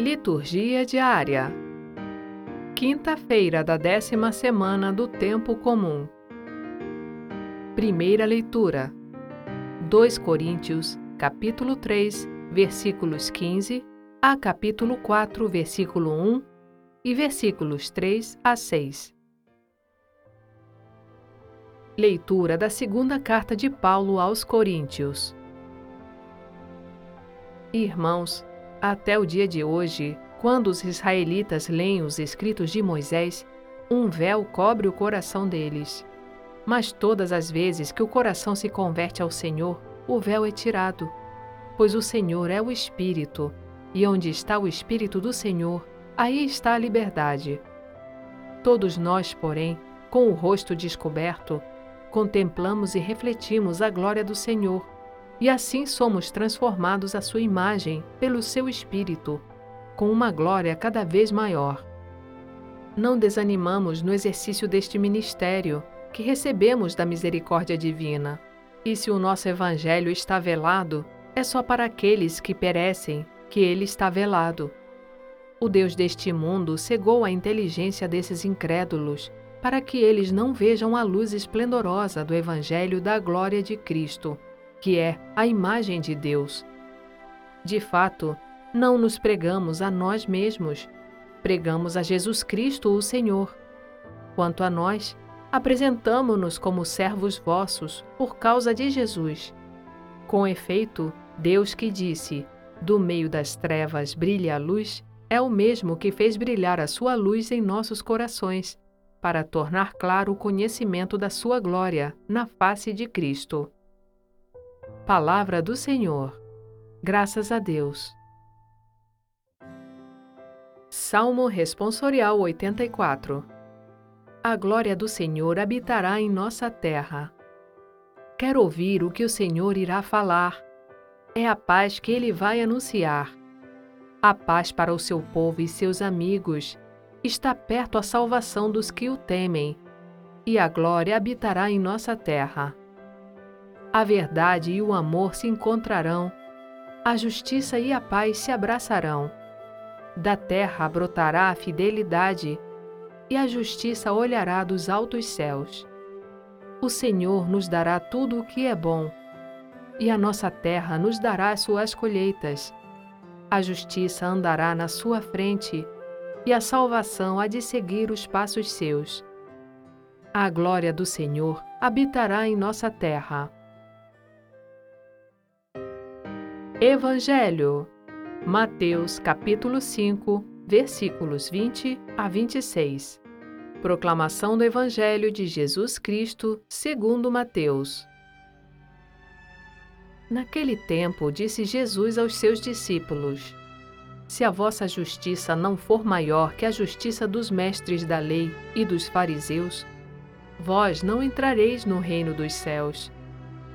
Liturgia diária. Quinta-feira da décima semana do Tempo Comum. Primeira leitura. 2 Coríntios, capítulo 3, versículos 15 a capítulo 4, versículo 1 e versículos 3 a 6. Leitura da segunda carta de Paulo aos Coríntios. Irmãos, até o dia de hoje, quando os israelitas leem os escritos de Moisés, um véu cobre o coração deles. Mas todas as vezes que o coração se converte ao Senhor, o véu é tirado. Pois o Senhor é o Espírito, e onde está o Espírito do Senhor, aí está a liberdade. Todos nós, porém, com o rosto descoberto, contemplamos e refletimos a glória do Senhor e assim somos transformados à sua imagem pelo seu Espírito, com uma glória cada vez maior. Não desanimamos no exercício deste ministério que recebemos da misericórdia divina. E se o nosso Evangelho está velado, é só para aqueles que perecem que ele está velado. O Deus deste mundo cegou a inteligência desses incrédulos para que eles não vejam a luz esplendorosa do Evangelho da glória de Cristo que é a imagem de Deus. De fato, não nos pregamos a nós mesmos, pregamos a Jesus Cristo, o Senhor. Quanto a nós, apresentamo-nos como servos vossos por causa de Jesus. Com efeito, Deus que disse: Do meio das trevas brilha a luz, é o mesmo que fez brilhar a sua luz em nossos corações, para tornar claro o conhecimento da sua glória na face de Cristo. Palavra do Senhor. Graças a Deus. Salmo Responsorial 84 A glória do Senhor habitará em nossa terra. Quero ouvir o que o Senhor irá falar. É a paz que ele vai anunciar. A paz para o seu povo e seus amigos. Está perto a salvação dos que o temem, e a glória habitará em nossa terra. A verdade e o amor se encontrarão, a justiça e a paz se abraçarão. Da terra brotará a fidelidade, e a justiça olhará dos altos céus. O Senhor nos dará tudo o que é bom, e a nossa terra nos dará suas colheitas. A justiça andará na sua frente, e a salvação há de seguir os passos seus. A glória do Senhor habitará em nossa terra. Evangelho. Mateus capítulo 5, versículos 20 a 26. Proclamação do Evangelho de Jesus Cristo, segundo Mateus. Naquele tempo disse Jesus aos seus discípulos: Se a vossa justiça não for maior que a justiça dos mestres da lei e dos fariseus, vós não entrareis no reino dos céus.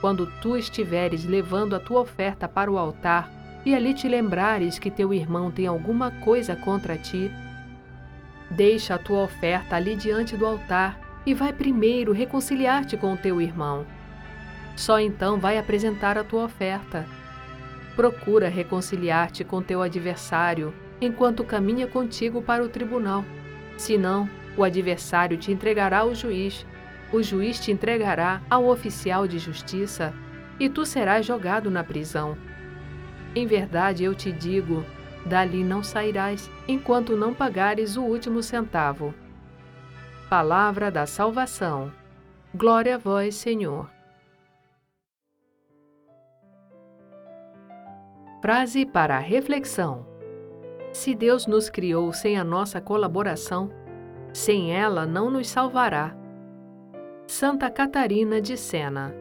quando tu estiveres levando a tua oferta para o altar e ali te lembrares que teu irmão tem alguma coisa contra ti, deixa a tua oferta ali diante do altar e vai primeiro reconciliar-te com o teu irmão. Só então vai apresentar a tua oferta. Procura reconciliar-te com teu adversário enquanto caminha contigo para o tribunal. Senão, o adversário te entregará ao juiz o juiz te entregará ao oficial de justiça e tu serás jogado na prisão. Em verdade eu te digo: dali não sairás enquanto não pagares o último centavo. Palavra da salvação. Glória a vós, Senhor. Frase para a reflexão: Se Deus nos criou sem a nossa colaboração, sem ela não nos salvará Santa Catarina de Sena.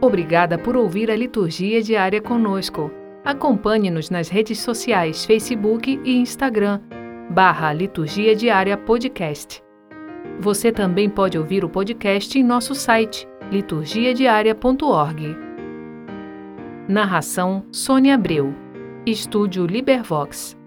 Obrigada por ouvir a liturgia diária conosco. Acompanhe-nos nas redes sociais Facebook e Instagram, barra Liturgia Diária Podcast. Você também pode ouvir o podcast em nosso site, liturgiadiaria.org. Narração Sônia Abreu. Estúdio Libervox.